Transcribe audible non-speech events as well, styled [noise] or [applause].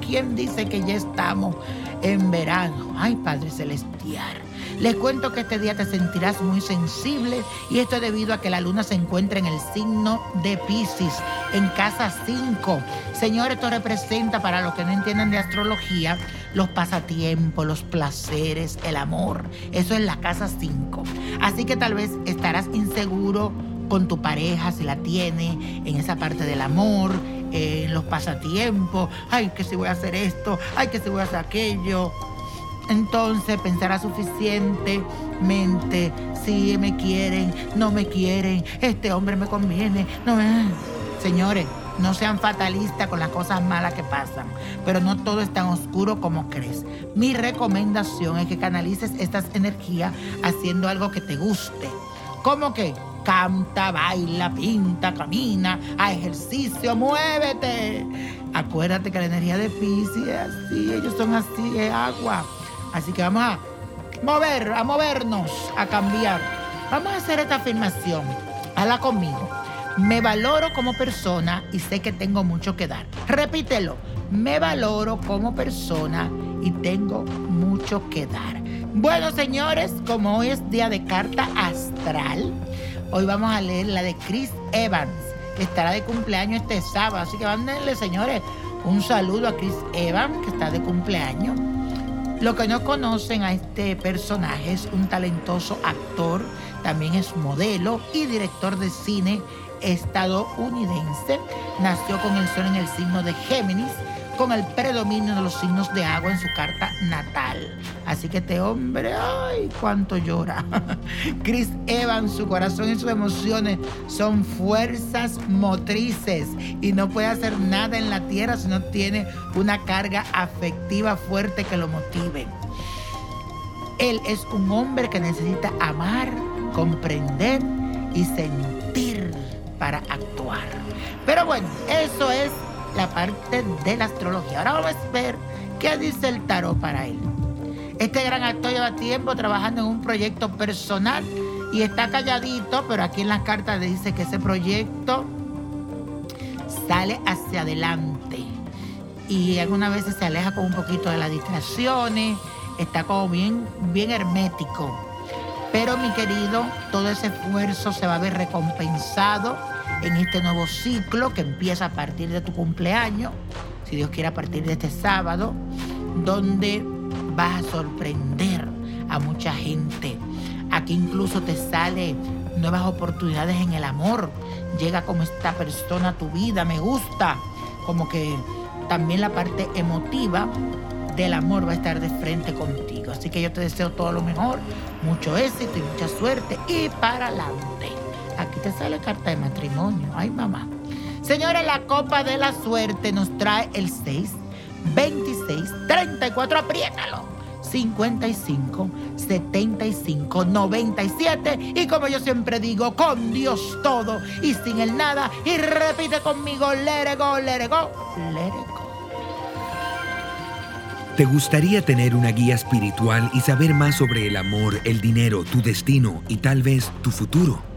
¿Quién dice que ya estamos en verano? Ay, Padre Celestial. Les cuento que este día te sentirás muy sensible y esto es debido a que la luna se encuentra en el signo de Pisces, en casa 5. Señores, esto representa para los que no entienden de astrología los pasatiempos, los placeres, el amor. Eso es la casa 5. Así que tal vez estarás inseguro con tu pareja si la tiene, en esa parte del amor, en los pasatiempos. Ay, que si voy a hacer esto, ay, que si voy a hacer aquello entonces pensará suficientemente si me quieren, no me quieren, este hombre me conviene, no me... Señores, no sean fatalistas con las cosas malas que pasan, pero no todo es tan oscuro como crees. Mi recomendación es que canalices estas energías haciendo algo que te guste. ¿Cómo que? Canta, baila, pinta, camina, a ejercicio, muévete. Acuérdate que la energía de Pisces es así, ellos son así, es agua. Así que vamos a mover, a movernos, a cambiar. Vamos a hacer esta afirmación. Hala conmigo. Me valoro como persona y sé que tengo mucho que dar. Repítelo. Me valoro como persona y tengo mucho que dar. Bueno, señores, como hoy es día de carta astral, hoy vamos a leer la de Chris Evans, que estará de cumpleaños este sábado. Así que mándenle, señores, un saludo a Chris Evans, que está de cumpleaños. Lo que no conocen a este personaje es un talentoso actor, también es modelo y director de cine estadounidense. Nació con el sol en el signo de Géminis con el predominio de los signos de agua en su carta natal. Así que este hombre, ay, cuánto llora. [laughs] Chris Evans, su corazón y sus emociones son fuerzas motrices y no puede hacer nada en la tierra si no tiene una carga afectiva fuerte que lo motive. Él es un hombre que necesita amar, comprender y sentir para actuar. Pero bueno, eso es la parte de la astrología. Ahora vamos a ver qué dice el tarot para él. Este gran actor lleva tiempo trabajando en un proyecto personal y está calladito, pero aquí en las cartas dice que ese proyecto sale hacia adelante y algunas veces se aleja con un poquito de las distracciones, está como bien, bien hermético. Pero mi querido, todo ese esfuerzo se va a ver recompensado en este nuevo ciclo que empieza a partir de tu cumpleaños, si Dios quiere a partir de este sábado, donde vas a sorprender a mucha gente. Aquí incluso te sale nuevas oportunidades en el amor. Llega como esta persona a tu vida, me gusta. Como que también la parte emotiva del amor va a estar de frente contigo. Así que yo te deseo todo lo mejor, mucho éxito y mucha suerte y para adelante. Aquí te sale carta de matrimonio. Ay, mamá. Señores, la copa de la suerte nos trae el 6, 26, 34, apriétalo. 55, 75, 97 y como yo siempre digo, con Dios todo y sin el nada y repite conmigo, let it go, let it go, let it go. ¿Te gustaría tener una guía espiritual y saber más sobre el amor, el dinero, tu destino y tal vez tu futuro?